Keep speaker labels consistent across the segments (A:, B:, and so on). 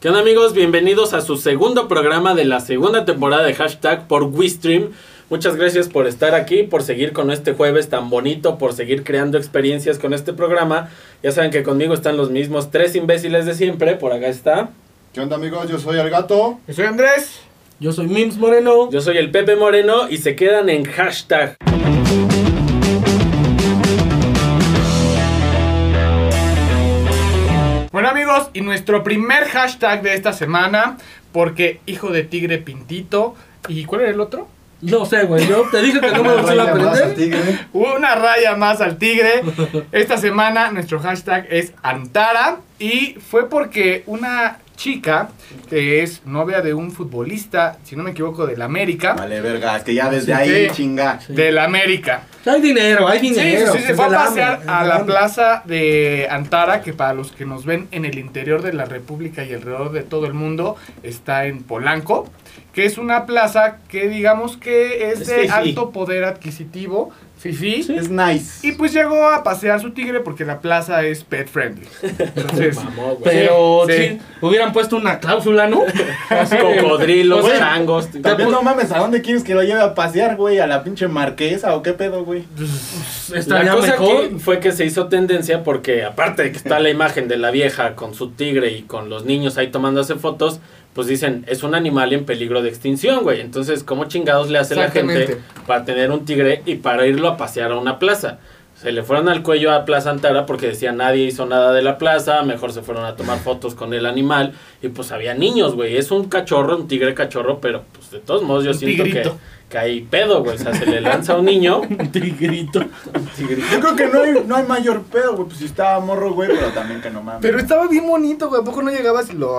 A: ¿Qué onda amigos? Bienvenidos a su segundo programa de la segunda temporada de hashtag por WeStream. Muchas gracias por estar aquí, por seguir con este jueves tan bonito, por seguir creando experiencias con este programa. Ya saben que conmigo están los mismos tres imbéciles de siempre. Por acá está.
B: ¿Qué onda amigos? Yo soy el gato.
C: Yo soy Andrés.
D: Yo soy Mims Moreno.
A: Yo soy el Pepe Moreno y se quedan en hashtag.
C: Bueno amigos, y nuestro primer hashtag de esta semana, porque hijo de tigre pintito. ¿Y cuál era el otro?
D: No sé, güey. Yo te dije que no me
B: raya más al
D: aprender.
B: tigre.
C: Una raya más al tigre. Esta semana nuestro hashtag es Antara. Y fue porque una chica que es novia de un futbolista, si no me equivoco, del América.
B: Vale, verga, es que ya desde
C: Sí,
B: ahí
C: sí.
B: chinga.
C: Del América.
D: Hay dinero, hay
C: Sí, sí,
D: dinero.
C: sí, se fue a pasear a la plaza de Antara, que para los que nos ven en el interior de la República y alrededor de todo el mundo, está en Polanco, que es una plaza que digamos que es
A: Es
C: de alto poder adquisitivo, fifí.
B: Es nice.
C: Y pues llegó a pasear su tigre porque la plaza es pet friendly. Entonces,
A: Mamó, güey.
D: Pero
C: Sí,
D: sí,
C: sí.
D: hubieran puesto una cláusula, ¿no? Así
A: Cocodrilos,
D: o sea,
A: changos.
B: También no mames, ¿a dónde quieres que lo lleve a pasear, güey? ¿A la pinche marquesa o qué pedo, güey?
D: Estaría
A: la cosa
D: mejor.
A: aquí fue que se hizo tendencia porque aparte de que está la imagen de la vieja con su tigre y con los niños ahí tomándose fotos, pues dicen, es un animal en peligro de extinción, güey. Entonces, ¿cómo chingados le hace la gente para tener un tigre y para irlo a pasear a una plaza? Se le fueron al cuello a Plaza Antara porque decía nadie hizo nada de la plaza, mejor se fueron a tomar fotos con el animal y pues había niños, güey. Es un cachorro, un tigre cachorro, pero pues de todos modos yo
C: Un
A: siento
C: tigrito.
A: que hay pedo, güey. O sea, se le lanza a un niño,
D: Un tigrito.
A: tigrito.
B: Yo creo que no hay, no hay mayor pedo, güey. Pues si estaba morro, güey, pero también que no mames.
C: pero estaba bien bonito, güey. ¿A poco no llegabas y lo?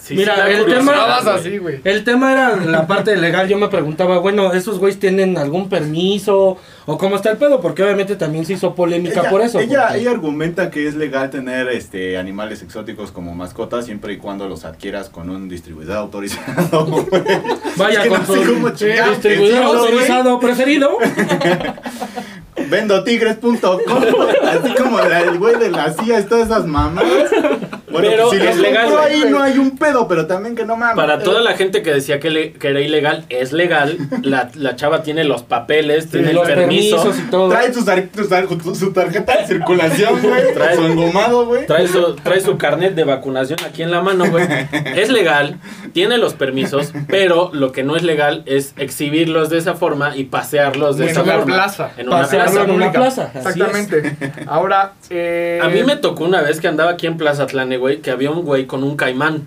A: Sí,
D: Mira,
A: sí
D: el tema-
C: Estabas
A: güey.
C: así, güey.
D: El tema era la parte legal. Yo me preguntaba, bueno, ¿esos güeyes tienen algún permiso? ¿O cómo está el pedo? Porque obviamente también se hizo polémica
B: ella,
D: por eso.
B: Ella,
D: porque-
B: ella argumenta que es legal tener este animales exóticos como mascotas siempre y cuando los adquieras con un distribuidor autorizado. güey.
D: Vaya
B: Es que
D: con
B: no
D: su
B: sé cómo güey.
D: autorizado preferido.
B: Vendotigres.com Así como la- el güey de la CIA y todas esas mamás. Bueno,
A: Pero
B: si
A: es legal,
B: compro ahí no hay un pedo, pero también que no mames.
A: Para toda la gente que decía que, le- que era ilegal, es legal. La, la chava tiene los papeles, tiene el
D: los
A: permiso,
D: permisos y todo.
B: Trae sus su tarjeta de circulación, güey.
A: Trae-
B: Su engomado, güey.
A: trae su, trae su carnet de vacunación aquí en la mano, güey. Es legal, tiene los permisos, pero lo que no es legal es exhibirlos de esa forma y pasearlos de
C: En
A: esa
C: una
A: forma.
C: plaza.
A: En una plaza.
D: En una plaza,
C: Exactamente. Ahora, eh,
A: A mí me tocó una vez que andaba aquí en Plaza Atlane, güey, que había un güey con un caimán.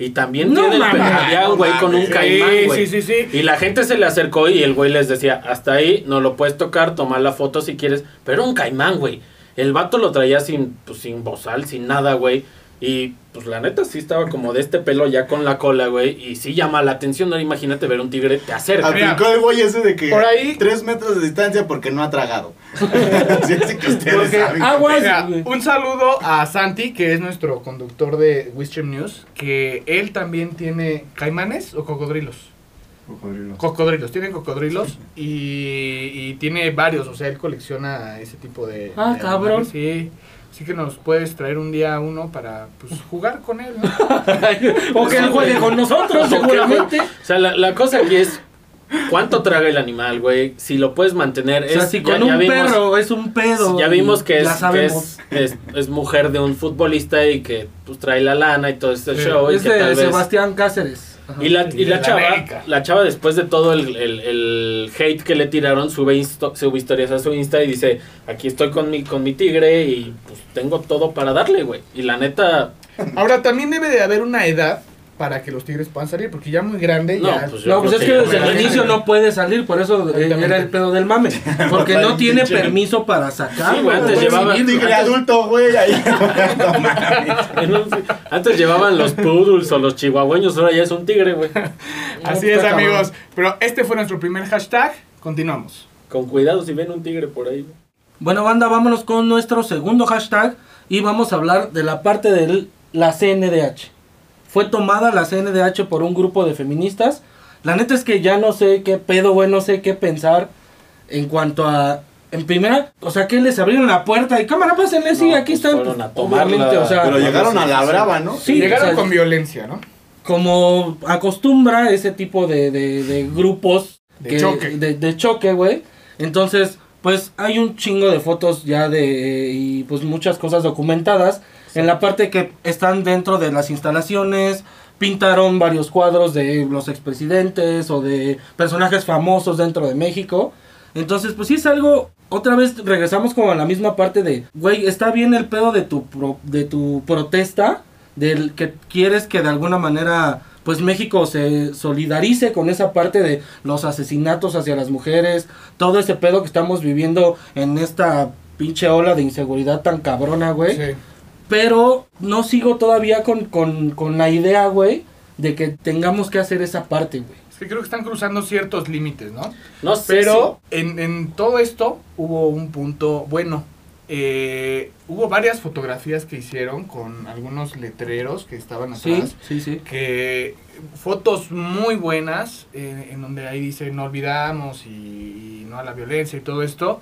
A: Y también
D: No
A: tiene el había un güey con un caimán, güey.
C: sí, sí, sí.
A: Y la gente se le acercó y el güey les decía, hasta ahí no lo puedes tocar, tomar la foto si quieres. Pero un caimán, güey. El vato lo traía sin, pues, sin bozal, sin nada, güey. Y pues la neta sí estaba como de este pelo ya con la cola, güey. Y sí llama la atención. Ahora imagínate ver un tigre, te acerca.
B: Aplicó el güey ese de que
C: por ahí-
B: tres metros de distancia porque no ha tragado. Así que ustedes
D: Porque
B: saben.
D: aguas,
C: un saludo a Santi, que es nuestro conductor de Wistream News, que él también tiene caimanes o cocodrilos. Cocodrilos, tiene cocodrilos y, y tiene varios, o sea, él colecciona ese tipo de...
D: Ah,
C: de
D: cabrón.
C: animales, Sí, así que nos puedes traer un día uno para pues, jugar con él, ¿no?
D: o que él juegue con nosotros, seguramente.
A: O sea, la, la cosa aquí es cuánto traga el animal, güey. Si lo puedes mantener.
D: O sea,
A: es,
D: si
A: ya-
D: con
A: ya
D: un
A: vimos-
D: perro es un pedo.
A: Ya vimos que, es, que es, es, es mujer de un futbolista y que pues, trae la lana y todo este
C: Sí.
A: show. Y,
D: es
A: que
D: de
A: tal vez-
D: Sebastián Cáceres. Ajá.
A: y la, y la
C: la
A: chava,
C: América.
A: la chava después de todo el, el- el hate que le tiraron, sube, insto- sube historias a su Insta y dice, aquí estoy con mi, con mi tigre y pues tengo todo para darle, güey. Y la neta,
C: Ahora, también debe de haber una edad para que los tigres puedan salir, porque ya muy grande,
A: No,
C: ya...
A: pues
D: No, pues es que desde el inicio no puede salir, por eso eh, era el pedo del mame. Porque no tiene permiso para sacar.
A: Sí, güey, antes
D: puede
A: llevaba-
D: exhibirlo.
B: tigre adulto, güey, ahí. No
A: antes llevaban los poodles o los chihuahueños, ahora ya es un tigre, güey.
C: Así es, amigos. Pero este fue nuestro primer hashtag. Continuamos.
A: Con cuidado si ven un tigre por ahí.
D: Bueno, banda, vámonos con nuestro segundo hashtag y vamos a hablar de la parte de la CNDH. Fue tomada la CNDH por un grupo de feministas. La neta es que ya no sé qué pedo, güey, no sé qué pensar en cuanto a en primera, o sea, que les abrieron la puerta y cámara, pásenle, sí,
A: No,
D: aquí
A: pues
D: están. pues,
A: a
D: obviamente, o sea,
B: Pero llegaron a la brava, ¿no?
D: Sí,
C: Llegaron
D: o sea,
C: con violencia, ¿no?
D: como acostumbra ese tipo de, de, de grupos
C: De
D: que-
C: choque.
D: de, de choque, güey. Entonces, pues hay un chingo de fotos ya de y pues muchas cosas documentadas en la parte que están dentro de las instalaciones. Pintaron varios cuadros de los expresidentes o de personajes famosos dentro de México. Entonces, pues sí es algo. Otra vez regresamos como a la misma parte de, güey, está bien el pedo de tu, pro- de tu protesta, del que quieres que de alguna manera, pues México se solidarice con esa parte de los asesinatos hacia las mujeres, todo ese pedo que estamos viviendo en esta pinche ola de inseguridad tan cabrona, güey.
C: Sí.
D: Pero no sigo todavía con, con, con la idea, güey, de que tengamos que hacer esa parte, güey.
C: Es que creo que están cruzando ciertos límites, ¿no?
A: No sé.
C: Pero en, en todo esto hubo un punto bueno. Eh, hubo varias fotografías que hicieron con algunos letreros que estaban
D: Sí,
C: atrás.
D: sí, sí.
C: Que fotos muy buenas, eh, en donde ahí dice no olvidamos y, y no a la violencia y todo esto.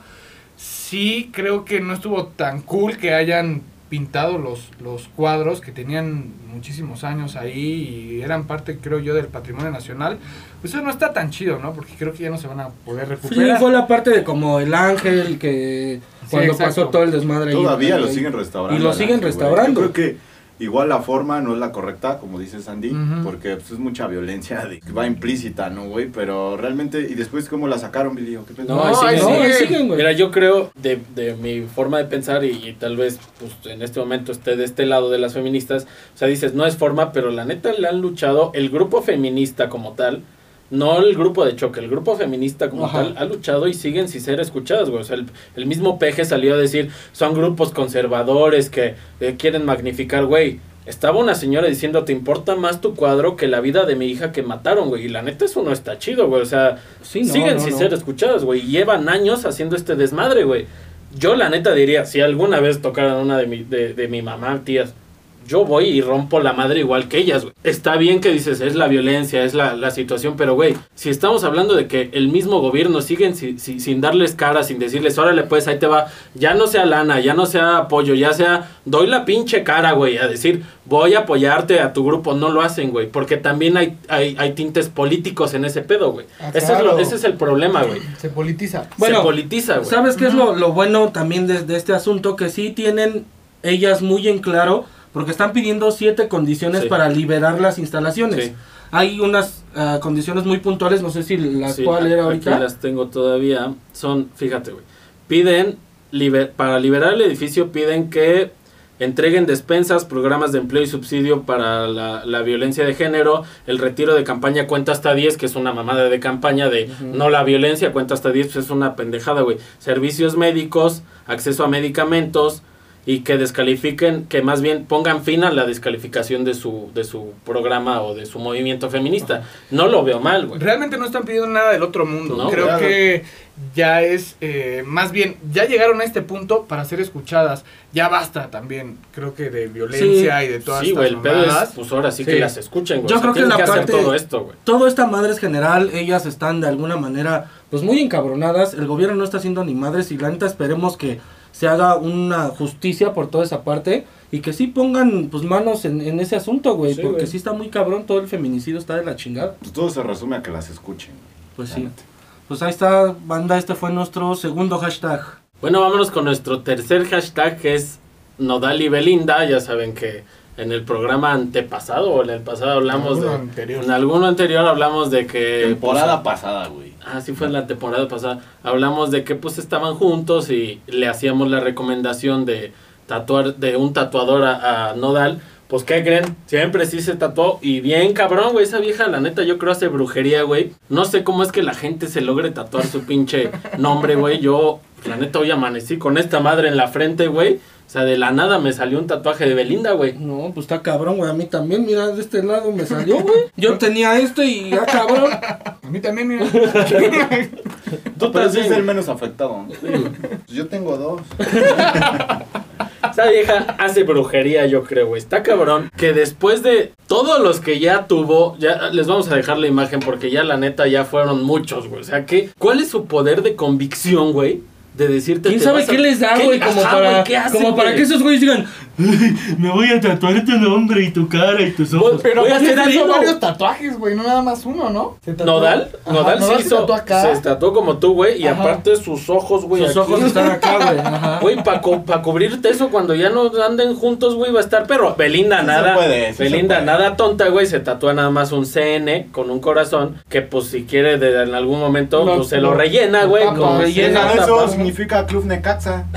C: Sí, creo que no estuvo tan cool que hayan pintado los, los cuadros que tenían muchísimos años ahí y eran parte, creo yo, del patrimonio nacional. Pues eso no está tan chido, ¿no? Porque creo que ya no se van a poder
D: Sí,
C: recuperar.
D: fue la parte de como el ángel que cuando pasó todo el desmadre ahí.
B: Todavía
D: ahí-
B: lo siguen restaurando.
D: Y lo siguen restaurando.
B: Yo creo que igual la forma no es la correcta, como dice Sandy, porque pues, es mucha violencia de, que va implícita, ¿no, güey? Pero realmente, y después cómo la sacaron, Billy, ¿O ¿qué pedo?
A: No, ahí
C: ahí
A: siguen.
D: No, ahí
C: siguen.
D: siguen, güey.
A: Mira, yo creo, de, de mi forma de pensar, y, y tal vez pues, en este momento esté de este lado de las feministas, o sea, dices, no es forma, pero la neta le han luchado el grupo feminista como tal, no el grupo de choque, el grupo feminista como
D: Ajá.
A: tal, ha luchado y siguen sin ser escuchadas, güey. O sea, el, el mismo Peje salió a decir, son grupos conservadores que eh, quieren magnificar, güey. Estaba una señora diciendo, ¿te importa más tu cuadro que la vida de mi hija que mataron, güey? Y la neta, eso no está chido, güey. O sea,
D: Sí, no,
A: siguen
D: no,
A: sin
D: no.
A: ser escuchadas, güey. y Llevan años haciendo este desmadre, güey. Yo la neta diría, si alguna vez tocaran una de mi, de, de mi mamá, tías, yo voy y rompo la madre igual que ellas, güey. Está bien que dices, es la violencia, es la, la situación, pero güey, si estamos hablando de que el mismo gobierno siguen si- si- sin darles cara, sin decirles, órale pues, ahí te va, ya no sea lana, ya no sea apoyo, ya sea, doy la pinche cara, güey, a decir, voy a apoyarte a tu grupo, no lo hacen, güey, porque también hay, hay, hay tintes políticos en ese pedo, güey.
C: Ah,
A: ese, es lo-
C: claro.
A: ese es el problema, güey.
C: Se politiza.
D: Bueno,
A: Se politiza, güey.
D: ¿Sabes qué es lo, lo bueno también de, de este asunto? Que sí tienen ellas muy en claro, porque están pidiendo siete condiciones
A: Sí.
D: para liberar las instalaciones.
A: Sí.
D: Hay unas ah, condiciones muy puntuales, no sé si las puedo leer
A: aquí
D: ahorita.
A: las tengo todavía. Son, fíjate, güey. Piden, liber- para liberar el edificio, piden que entreguen despensas, programas de empleo y subsidio para la, la violencia de género. El retiro de campaña cuenta hasta 10, que es una mamada de campaña de no la violencia, cuenta hasta 10, pues es una pendejada, güey. Servicios médicos, acceso a medicamentos y que descalifiquen, que más bien pongan fin a la descalificación de su, de su programa o de su movimiento feminista. No lo veo mal, güey.
C: Realmente no están pidiendo nada del otro mundo.
A: No,
C: Creo
B: claro.
C: que ya es, eh, más bien, ya llegaron a este punto para ser escuchadas. Ya basta también, creo que de violencia y de todas
A: Sí,
C: estas
A: güey, el pedo es, pues ahora sí,
C: Sí.
A: que las escuchen, güey.
D: Yo
A: O sea,
D: creo que la
A: hacer
D: parte-
A: todo esto, güey.
D: Todo esta madre es general, ellas están de alguna manera pues muy encabronadas, el gobierno no está haciendo ni madres y la neta esperemos que se haga una justicia por toda esa parte y que sí pongan pues manos en, en ese asunto, güey,
A: Sí,
D: porque
A: güey.
D: sí está muy cabrón, todo el feminicidio está de la chingada.
B: Pues todo se resume a que las escuchen.
D: Pues sí. Pues ahí está, banda, este fue nuestro segundo hashtag.
A: Bueno, vámonos con nuestro tercer hashtag que es Nodal y Belinda. Ya saben que en el programa antepasado o en el pasado hablamos de...
C: anterior.
A: En alguno anterior hablamos de que...
B: Temporada
A: pues,
B: pasada, güey.
A: Ah, sí fue en la temporada pasada. Hablamos de que pues estaban juntos y le hacíamos la recomendación de tatuar de un tatuador a, a Nodal. Pues, ¿qué creen? Siempre sí se tatuó. Y bien cabrón, güey. Esa vieja, la neta, yo creo hace brujería, güey. No sé cómo es que la gente se logre tatuar su pinche nombre, güey. Yo, la neta, hoy amanecí con esta madre en la frente, güey. O sea, de la nada me salió un tatuaje de Belinda, güey.
D: No, pues está cabrón, güey, a mí también, mira, de este lado me salió, güey. Yo tenía esto y ya cabrón.
C: A mí también, mira.
A: Tú
B: Pero sí es el menos afectado. Pues Yo tengo dos.
A: Esa vieja hace brujería, yo creo, güey. Está cabrón. Que después de todos los que ya tuvo, ya les vamos a dejar la imagen porque ya la neta ya fueron muchos, güey. O sea, que, ¿cuál es su poder de convicción, güey? De decirte.
D: ¿Quién sabe
A: a-
D: qué les da,
A: ¿Qué-
D: güey? Como,
A: Ajá,
D: para,
A: güey, ¿qué hacen,
D: como para que esos güeyes digan, "Ay, me voy a tatuar tu nombre y tu cara y tus ojos.
C: Pero
A: Voy a hacer
C: hizo varios tatuajes, güey, no nada más uno, ¿no? Se tatuó-
A: Nodal,
C: Ajá,
A: Nodal, se hizo,
C: tatuó acá.
A: se tatuó como tú, güey, y
C: Ajá.
A: aparte sus ojos, güey,
D: Sus
A: aquí.
D: ojos están acá, güey.
A: Güey, para cubrirte eso cuando ya no anden juntos, güey, va a estar perro. Belinda nada,
B: puede, sí se
A: Belinda
B: puede.
A: nada tonta, güey, se tatúa nada más un CN con un corazón que pues si quiere de, en algún momento pues se lo rellena, güey, rellena.
B: Significa Club Necaxa.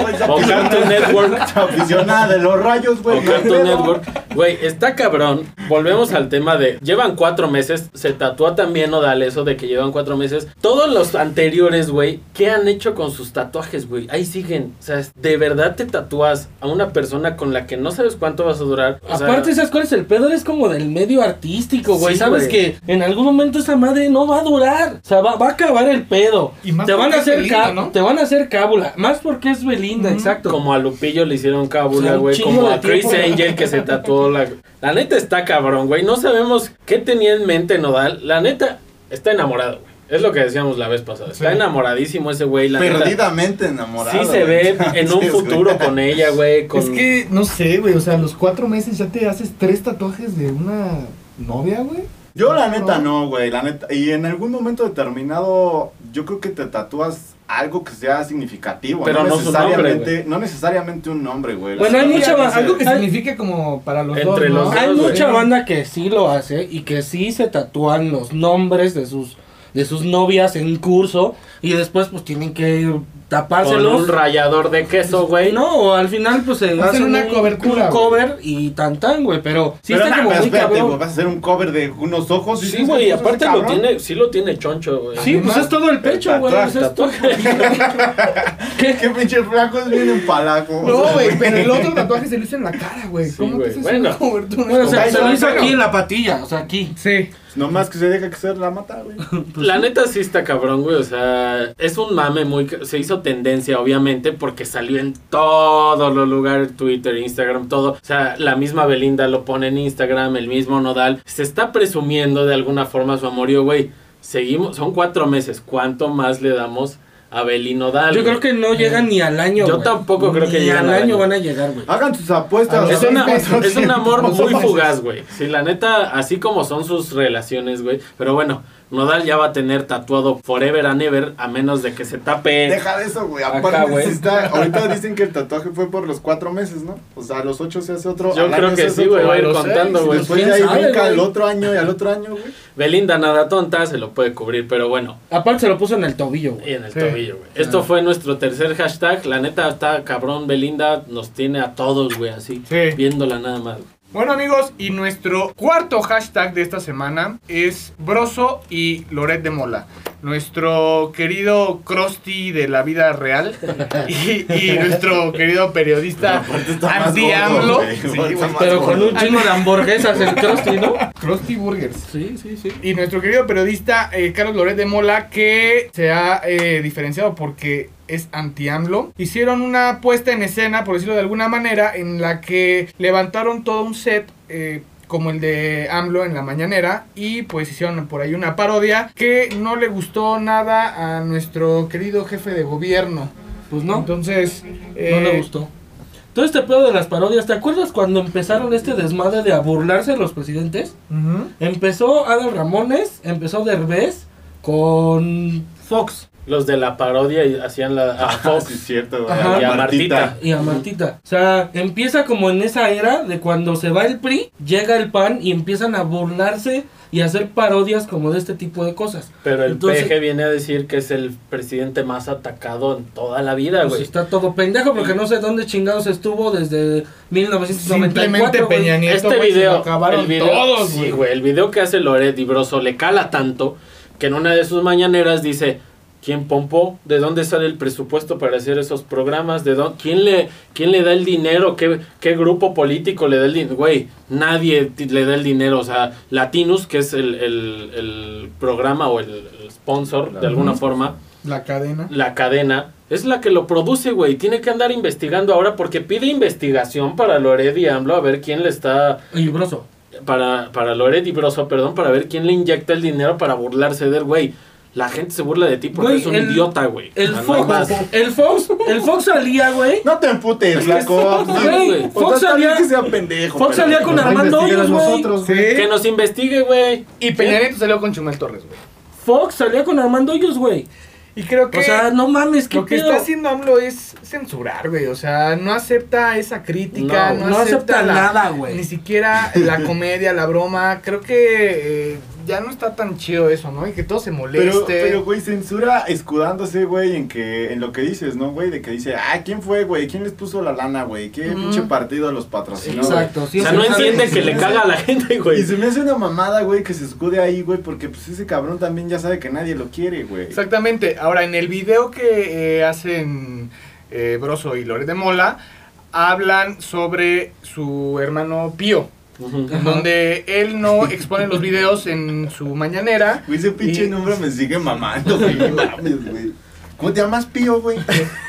B: Pues,
A: O Cartoon Network.
B: Aficionada de los rayos, güey.
A: O Cartoon Network. Güey, está cabrón. Volvemos al tema de. Llevan cuatro meses. Se tatúa también Nodal eso de que llevan cuatro meses. Todos los anteriores, güey, ¿qué han hecho con sus tatuajes, güey? Ahí siguen. O sea, de verdad te tatúas a una persona con la que no sabes cuánto vas a durar. O sea,
D: Aparte, ¿sabes cuál es el pedo? Es como del medio artístico, güey.
A: Sí,
D: Sabes
A: güey.
D: que en algún momento esa madre no va a durar. O sea, va, va a acabar el pedo.
C: Y más
D: te van a hacer
C: Belinda,
D: te van a hacer cábula. Más porque es Belinda, exacto.
A: Como a Lupillo le hicieron cábula, güey. Como a Chris
D: tiempo.
A: Angel que se tatuó la. La neta está cabrón, güey. No sabemos qué tenía en mente Nodal. La neta está enamorado, güey. Es lo que decíamos la vez pasada. Está
C: Sí.
A: enamoradísimo ese güey. La neta.
B: Perdidamente enamorado.
A: Sí se
B: güey.
A: ve en un futuro con ella, güey. Con...
C: Es que, no sé, güey, o sea, a los cuatro meses ya te haces tres tatuajes de una novia, güey.
B: Yo la neta no, güey, la neta. Y en algún momento determinado, yo creo que te tatúas algo que sea significativo.
A: Pero no nombre,
B: necesariamente, no necesariamente un nombre, güey.
D: Bueno, hay mucha
B: ya
D: ba-
B: sé.
C: Algo que
D: Hay-
C: signifique como para los
A: Entre
C: dos,
D: Hay
A: güey.
D: mucha banda que sí lo hace y que sí se tatúan los nombres de sus de sus novias en curso y después pues tienen que
A: Con
D: tapárselos.
A: un rayador de queso, güey.
D: No, o al final pues se
C: Hacen una
D: un,
C: cobertura,
D: un cover y tan tan, güey, pero sí
B: Pero
D: está como
B: pero
D: muy
B: espérate,
D: cabrón.
B: güey, vas a hacer un cover de unos ojos.
A: Sí, güey,
B: ¿qué
A: aparte
B: cosa,
A: lo tiene, sí lo tiene choncho, güey.
D: Sí, pues es todo el pecho, güey. es esto.
B: ¿Qué, qué pinche flacos vienen palacos?
C: No, güey, pero el otro tatuaje se lo hizo en la cara, güey.
A: Sí,
C: ¿Cómo
A: güey,
C: te haces
A: bueno.
C: una cobertura?
D: Bueno, o sea, se lo hizo aquí en la patilla, o sea, aquí.
C: Sí.
B: Nomás que se deja que se la mata, güey.
A: La neta sí está cabrón, güey. O sea, es un mame muy. Se hizo tendencia, obviamente, porque salió en todos los lugares: Twitter, Instagram, todo. O sea, la misma Belinda lo pone en Instagram, el mismo Nodal. Se está presumiendo de alguna forma su amorío, güey. Seguimos, son cuatro meses. ¿Cuánto más le damos a Beli Nodal?
D: Yo creo que no llegan ni al año.
A: Yo tampoco creo que
D: Ni
A: lleguen
D: al
A: al
D: año
A: año.
D: van a llegar, güey.
B: Hagan sus apuestas.
A: Es, una- es un amor muy fugaz, güey. Sí, la neta, así como son sus relaciones, güey. Pero bueno, Nodal ya va a tener tatuado Forever and Ever, a menos de que se tape.
B: Deja de eso, güey. Aparte,
A: güey.
B: sí está, ahorita dicen que el tatuaje fue por los cuatro meses, ¿no? O sea, a los ocho se hace otro.
A: Yo
B: al
A: creo que sí, güey. Va a ir contando, güey.
B: Después
D: ¿Quién
B: de ahí brinca el otro año y al otro año, güey.
A: Belinda nada tonta, se lo puede cubrir, pero bueno.
D: Aparte se lo puso en el tobillo,
A: Y
D: güey.
A: en el
C: Sí.
A: tobillo, güey. Esto fue nuestro tercer hashtag. La neta está cabrón, Belinda nos tiene a todos, güey, así.
C: Sí.
A: Viéndola nada más.
C: Bueno amigos, y nuestro cuarto hashtag de esta semana es Broso y Loret de Mola. Nuestro querido Krusty de la vida real y, y nuestro querido periodista Andy AMLO. Sí,
D: Pero con un chingo de hamburguesas el Krusty, ¿no?
C: Krusty Burgers.
D: Sí, sí, sí.
C: Y nuestro querido periodista eh, Carlos Loret de Mola, que se ha eh, diferenciado porque es anti-AMLO. Hicieron una puesta en escena, por decirlo de alguna manera, en la que levantaron todo un set. eh, como el de AMLO en la mañanera y pues hicieron por ahí una parodia que no le gustó nada a nuestro querido jefe de gobierno.
D: Pues no,
C: Entonces,
D: no
C: eh,
D: le gustó. Todo este pedo de las parodias, ¿te acuerdas cuando empezaron este desmadre de a burlarse los presidentes?
C: ujú.
D: Empezó Adal Ramones, empezó Derbez con Fox
A: Los de la parodia y hacían la a
B: Ah,
A: Fox.
B: sí, es cierto.
A: Y a Martita.
D: y a Martita. O sea, empieza como en esa era de cuando se va el PRI, llega el PAN y empiezan a burlarse y a hacer parodias como de este tipo de cosas.
A: Pero el
D: Entonces-
A: PG viene a decir que es el presidente más atacado en toda la vida,
D: Pues
A: güey.
D: está todo pendejo porque no sé dónde chingados estuvo desde 1994.
C: Simplemente. Peña Nieto,
A: este
C: se
A: video,
C: lo acabaron
A: el video,
C: todos,
A: sí,
C: güey.
A: güey, el video que hace Loret y Broso le cala tanto que en una de sus mañaneras dice, ¿quién pompó? ¿De dónde sale el presupuesto para hacer esos programas? ¿De dónde, quién le quién le da el dinero? ¿Qué, qué grupo político le da el dinero? Güey, nadie le da el dinero, o sea, Latinus, que es el, el- el programa o el, el sponsor de alguna forma,
C: La cadena.
A: la cadena es la que lo produce, güey. Tiene que andar investigando ahora porque pide investigación para Loret y AMLO a ver quién le está
D: Y broso.
A: para, para Loret y Broso, perdón, para ver quién le inyecta el dinero para burlarse del güey. La gente se burla de ti porque eres un
D: el-
A: idiota, güey.
D: El
A: no
D: Fox, el Fox, el Fox salía, güey.
B: No te emputes, flaco.
D: Güey, Fox salía,
B: que sea pendejo.
D: Fox
B: pero-
D: salía con Armando Hoyos, güey.
C: Sí.
A: Que nos investigue, güey.
C: Y Peña Nieto salió con Chumel Torres, güey.
D: Fox salía con Armando Hoyos, güey.
C: Y creo que
D: O sea, no mames, qué
C: lo que
D: pedo.
C: está haciendo AMLO es censurar, güey. O sea, no acepta esa crítica,
A: No,
C: no,
D: no acepta
C: la-
D: nada, güey.
C: Ni siquiera la comedia, la broma. Creo que eh, ya no está tan chido eso, ¿no? Y que todo se moleste.
B: Pero, pero, güey, censura escudándose, güey, en que, en lo que dices, ¿no, güey? De que dice, ah, ¿quién fue, güey? ¿Quién les puso la lana, güey? ¿Qué
C: Ujú.
B: pinche partido los patrocinó?
D: Exacto,
A: O
D: sí,
A: sea, no entiende que le caga a la gente,
B: Y
A: güey.
B: se me hace una mamada, güey, que se escude ahí, güey, porque pues ese cabrón también ya sabe que nadie lo quiere, güey.
C: Exactamente. Ahora, en el video que eh, hacen eh, Broso y Lore de Mola, hablan sobre su hermano Pío. Donde él no expone los videos en su mañanera.
B: Güey, ese pinche
C: Y-
B: nombre me sigue mamando, güey. no mames, güey. ¿Cómo te llamas, Pío, güey?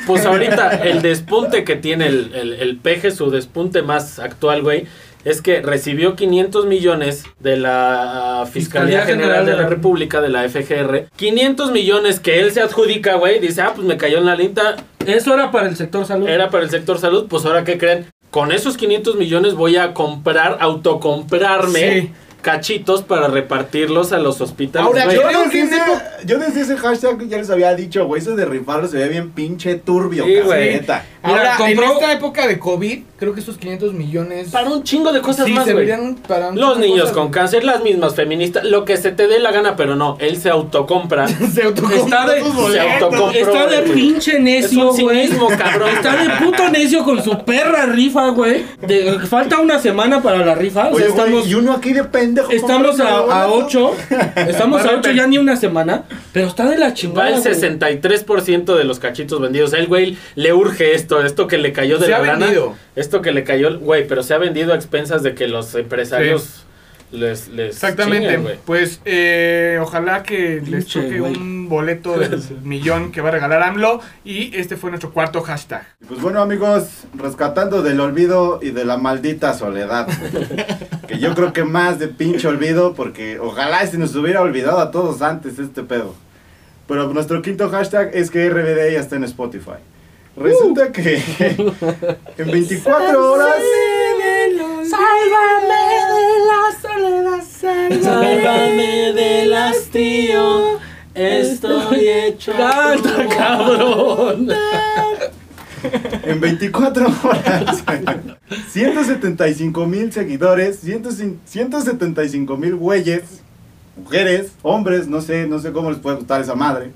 A: Pues ahorita el despunte que tiene el, el, el peje, su despunte más actual, güey, es que recibió 500 millones de la Fiscalía, General de la República, de la FGR. 500 millones que él se adjudica, güey. Dice, ah, pues me cayó en la linta.
D: Eso era para el sector salud.
A: Era para el sector salud. Pues ahora, ¿qué creen? Con esos 500 millones voy a comprar, autocomprarme
C: Sí.
A: Cachitos para repartirlos a los hospitales.
C: Ahora,
A: güey.
B: Yo desde, ese, yo desde ese hashtag ya les había dicho, güey, eso de rifarlo se ve bien pinche turbio,
A: Sí,
B: cabrón,
A: güey.
B: neta.
C: Ahora,
D: compró-
C: en esta época de COVID, creo que esos 500 millones...
A: Para un chingo de cosas
C: sí,
A: más, güey.
C: para
A: Los niños
C: cosas,
A: con
C: güey.
A: cáncer, las mismas feministas, lo que se te dé la gana, pero no, él se autocompra.
C: Se autocompra
D: Está de-
C: sus
A: se
C: boletos.
A: autocompra.
D: Está de
A: güey.
D: pinche
A: Es
D: necio,
A: un
D: güey.
A: cinismo, cabrón.
D: Está de puto necio con su perra rifa, güey. De- Falta una semana para la rifa. O sea,
B: Oye, güey,
D: estamos,
B: y uno aquí de pendejo.
D: estamos a, a
B: boletos.
D: 8. Estamos a 8 ya ni una semana. Pero está de la
A: Va
D: chingada.
A: el
D: güey.
A: 63% de los cachitos vendidos. El güey le urge esto, esto que le cayó de
C: Se
A: la
C: ha
A: lana.
C: vendido.
A: Esto que le cayó, güey, pero se ha vendido a expensas de que los empresarios les, les
C: Exactamente. pues eh, ojalá que les
D: Pinche
C: toque
D: güey.
C: un boleto del millón que va a regalar AMLO. Y este fue nuestro cuarto hashtag.
B: Pues bueno, amigos, rescatando del olvido y de la maldita soledad. que yo creo que más de pinche olvido, porque ojalá se nos hubiera olvidado a todos antes este pedo. Pero nuestro quinto hashtag es que RBD ya está en Spotify. Resulta que en 24 horas.
A: Sálvame del hastío, estoy hecho.
D: Canta, cabrón.
B: En 24 horas, 175 mil seguidores, 175 mil güeyes, mujeres, hombres, no sé, no sé cómo les puede gustar esa madre,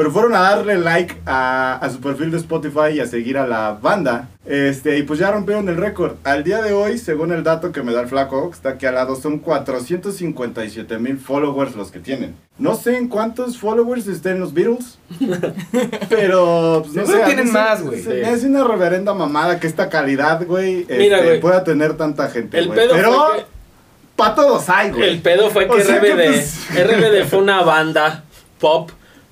B: pero fueron a darle like a, a su perfil de Spotify y a seguir a la banda. Este, y pues ya rompieron el récord. Al día de hoy, según el dato que me da el flaco, que está aquí al lado, son 457 mil followers los que tienen. No sé en cuántos followers estén los Beatles, pero pues, no sé,
C: tienen
B: se-
C: más, güey.
B: hace una reverenda mamada que esta calidad, güey, este, pueda tener tanta gente,
A: El
B: güey.
A: pedo
B: Pero
A: que-
B: pa' todos hay, güey.
A: El pedo fue que,
B: O sea que,
A: RBD,
B: pues-
A: RBD fue una banda pop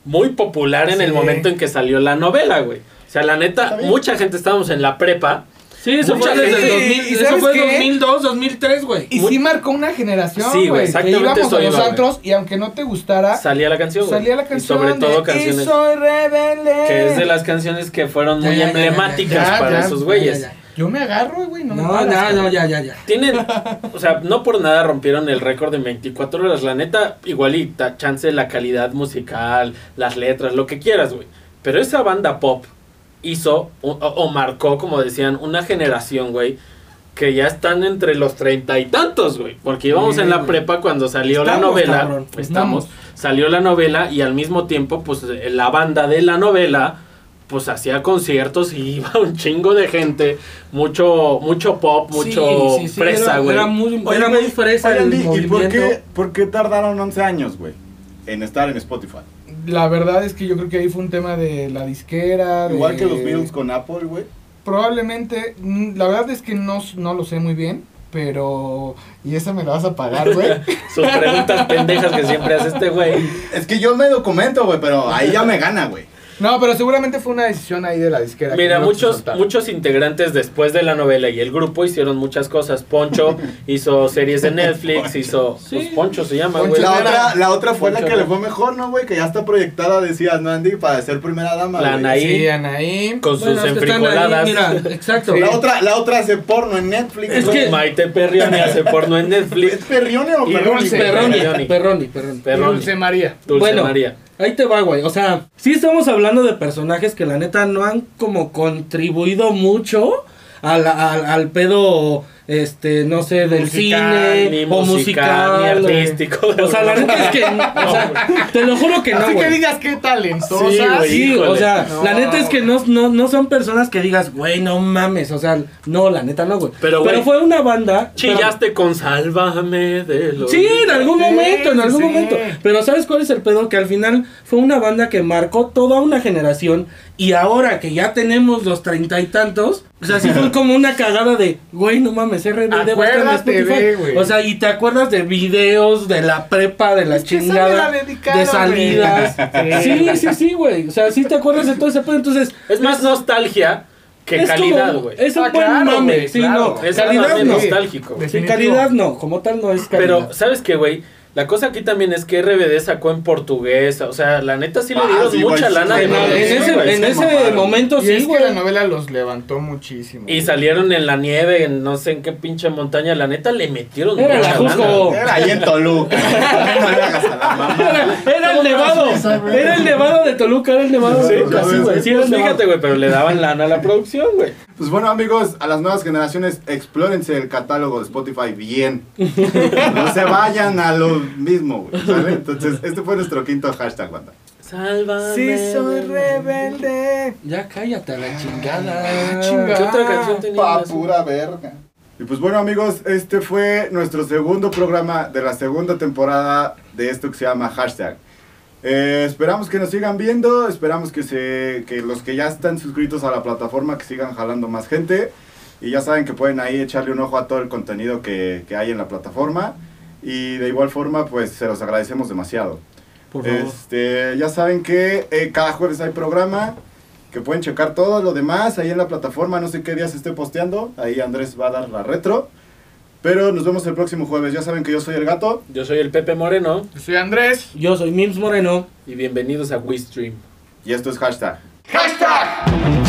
A: muy popular en el
C: Sí.
A: momento en que salió la novela, güey. O sea, la neta, mucha gente estábamos en la prepa.
D: Sí, eso
A: Mucha
D: fue desde el
A: gente-
D: 2000,
C: ¿y
D: eso fue
C: qué?
D: 2002, 2003, güey.
C: Y
A: Muy-
C: sí marcó una generación,
A: Sí, güey,
C: que
A: exactamente
C: íbamos
A: eso
C: a los
A: iba, güey.
C: antros y aunque no te gustara,
A: Salía la canción, güey.
C: salía la
A: Y
C: canción.
A: sobre todo canciones
C: Y soy rebelde.
A: que es de las canciones que fueron muy
D: ya, ya,
A: emblemáticas
C: ya,
A: para
C: ya,
A: esos
D: ya,
A: güeyes.
C: Yo me agarro, güey. No, me
D: No,
C: paras,
D: no, no, ya, ya, ya.
A: Tienen, o sea, no por nada rompieron el récord de 24 horas. La neta, igualita, chance la calidad musical, las letras, lo que quieras, güey. Pero esa banda pop hizo o, o marcó, como decían, una generación, güey, que ya están entre los treinta y tantos, güey. Porque íbamos
D: Sí,
A: en la
D: güey.
A: prepa cuando salió la novela.
D: cabrón,
A: estamos. Salió la novela y al mismo tiempo, pues la banda de la novela pues hacía conciertos y iba un chingo de gente, mucho mucho pop, mucho
D: Sí, sí, sí,
A: fresa,
D: era-
A: güey.
D: Era muy,
B: Oye,
D: era muy fresa
B: oye,
D: el
B: Andy, ¿Y por qué, por qué tardaron 11 años, güey, en estar en Spotify?
C: La verdad es que yo creo que ahí fue un tema de la disquera.
B: Igual
C: de-
B: que los Beatles con Apple, güey.
C: Probablemente, mm, la verdad es que no, no lo sé muy bien, pero... Y esa me la vas a pagar, güey.
A: Sus preguntas pendejas que siempre hace este güey.
B: Es que yo me documento, güey, pero ahí ya me gana, güey.
C: No, pero seguramente fue una decisión ahí de la disquera. que
A: Mira,
C: no
A: muchos, muchos integrantes después de la novela y el grupo hicieron muchas cosas. Poncho hizo series de Netflix, hizo...
D: Sí.
A: Pues Poncho se llama,
C: Poncho
A: güey.
B: La otra, la otra fue la que le fue mejor, ¿no, güey? Que ya está proyectada, decías, ¿no, Andy? Para ser primera dama,
A: La. Anaí.
C: Sí, Anaí.
A: Con sus
D: Bueno, es ahí,
A: enfrijoladas.
D: mira, exacto.
C: Sí.
B: La otra, la otra hace porno en Netflix.
D: Es
B: güey.
D: que-
A: Maite Perrioni hace porno en
B: ¿Es
A: Netflix.
B: Perrione o
A: Y
B: Perroni?
A: Dulce.
D: Perroni,
A: Perroni.
D: Perroni, Perroni.
A: Perroni.
C: Dulce María.
A: Dulce
D: Bueno.
A: María.
D: Ahí te va, güey. O sea, sí estamos hablando de personajes que la neta no han como contribuido mucho al, al, al pedo, este, no sé, del
C: Musical,
D: cine
A: Ni
D: o
A: musical,
D: musical.
A: ni artístico.
D: O sea, la neta es que, o sea, te lo juro que no,
C: Así que
D: güey.
C: digas qué talentosa.
A: Sí.
D: Sí, o sea,
C: No.
D: la neta es que no, no, no son personas que digas, güey, no mames, o sea, no, la neta no, güey.
A: Pero, güey,
D: fue una banda.
A: Chillaste con Sálvame de los...
D: Sí, en algún momento, en algún
C: sí.
D: momento. Pero ¿sabes cuál es el pedo? Que al final fue una banda que marcó toda una generación y ahora que ya tenemos los treinta y tantos, o sea, sí fue como una cagada de, güey, no mames, RBD va a estar en Spotify. O sea, y te acuerdas de videos de la prepa, de la
C: Es
D: chingada, de salidas. Sí, sí, sí, güey. O sea, sí te acuerdas de todo ese pedo. Entonces,
A: Es más nostalgia que
D: es
A: calidad, güey.
D: Es un
C: Ah,
D: buen
C: claro,
D: mame.
C: güey,
D: sí,
C: claro.
D: no.
A: Es
D: calidad no.
A: nostálgico.
C: Definitivo.
D: calidad no. Como tal no es calidad.
A: Pero, ¿sabes qué, güey? La cosa aquí también es que RBD sacó en portugués. O sea, la neta sí le
B: Ah,
A: dieron
B: sí,
A: mucha lana
B: sí,
A: de
D: en, en ese, en
B: se
D: ese momento
C: Y
D: sí,
C: es que
D: güey.
C: la novela los levantó muchísimo.
A: Y salieron en la nieve, en no sé en qué pinche montaña. La neta le metieron
D: Era
A: mucha
D: la
A: lana.
D: Jusco.
B: Era ahí en Toluca. no le hagas a la mamá.
D: Era, era el nevado. Era el nevado de Toluca, era el nevado de
B: Sí,
D: Toluca. Sí, güey. Sí,
A: Pues fíjate, güey, pero le daban lana a la producción, güey.
B: Pues bueno, amigos, a las nuevas generaciones, explórense el catálogo de Spotify bien. No se vayan a lo mismo, güey, ¿sale? Entonces, este fue nuestro quinto hashtag, banda.
A: Sálvame.
C: Sí, soy rebelde.
D: Ya cállate a la chingada.
C: Ah, chingada.
A: ¿Qué otra canción
B: Pa'
A: tenías?
B: pura verga. Y pues bueno, amigos, este fue nuestro segundo programa de la segunda temporada de esto que se llama hashtag. Eh, esperamos que nos sigan viendo, esperamos que, se, que los que ya están suscritos a la plataforma que sigan jalando más gente. Y ya saben que pueden ahí echarle un ojo a todo el contenido que, que hay en la plataforma. Y de igual forma, pues se los agradecemos demasiado.
D: Por favor.
B: Este, ya saben que eh, cada jueves hay programa, que pueden checar todo lo demás ahí en la plataforma, no sé qué día se esté posteando, ahí Andrés va a dar la retro. Pero nos vemos el próximo jueves, ya saben que yo soy el gato.
A: Yo soy el Pepe Moreno
C: Yo soy Andrés.
D: Yo soy Mims Moreno.
A: y bienvenidos a WeStream.
B: Y esto es hashtag.
C: ¡Hashtag!